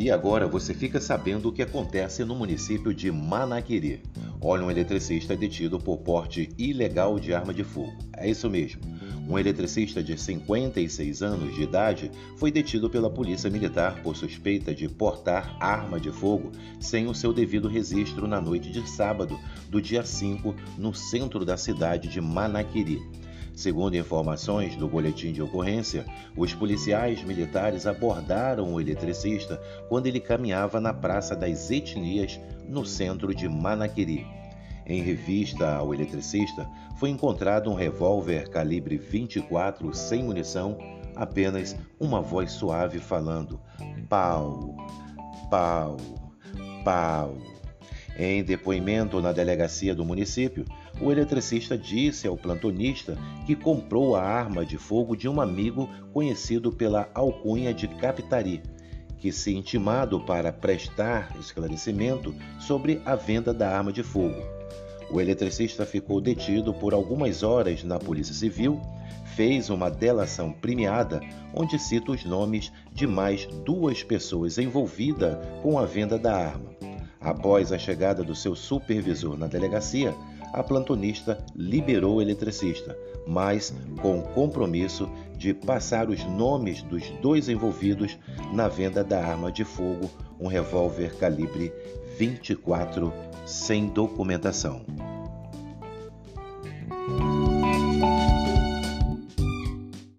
E agora você fica sabendo o que acontece no município de Manaquiri. Olha, um eletricista é detido por porte ilegal de arma de fogo. É isso mesmo. Um eletricista de 56 anos de idade foi detido pela Polícia Militar por suspeita de portar arma de fogo sem o seu devido registro na noite de sábado, do dia 5, no centro da cidade de Manaquiri. Segundo informações do boletim de ocorrência, os policiais militares abordaram o eletricista quando ele caminhava na Praça das Etnias, no centro de Manaquiri. Em revista ao eletricista, foi encontrado um revólver calibre 24 sem munição, apenas uma voz suave falando: pau, pau, pau. Em depoimento na delegacia do município, o eletricista disse ao plantonista que comprou a arma de fogo de um amigo conhecido pela alcunha de Capitari, que se intimado para prestar esclarecimento sobre a venda da arma de fogo. O eletricista ficou detido por algumas horas na Polícia Civil, fez uma delação premiada onde cita os nomes de mais duas pessoas envolvidas com a venda da arma. Após a chegada do seu supervisor na delegacia, a plantonista liberou o eletricista, mas com o compromisso de passar os nomes dos dois envolvidos na venda da arma de fogo, um revólver calibre 24 sem documentação.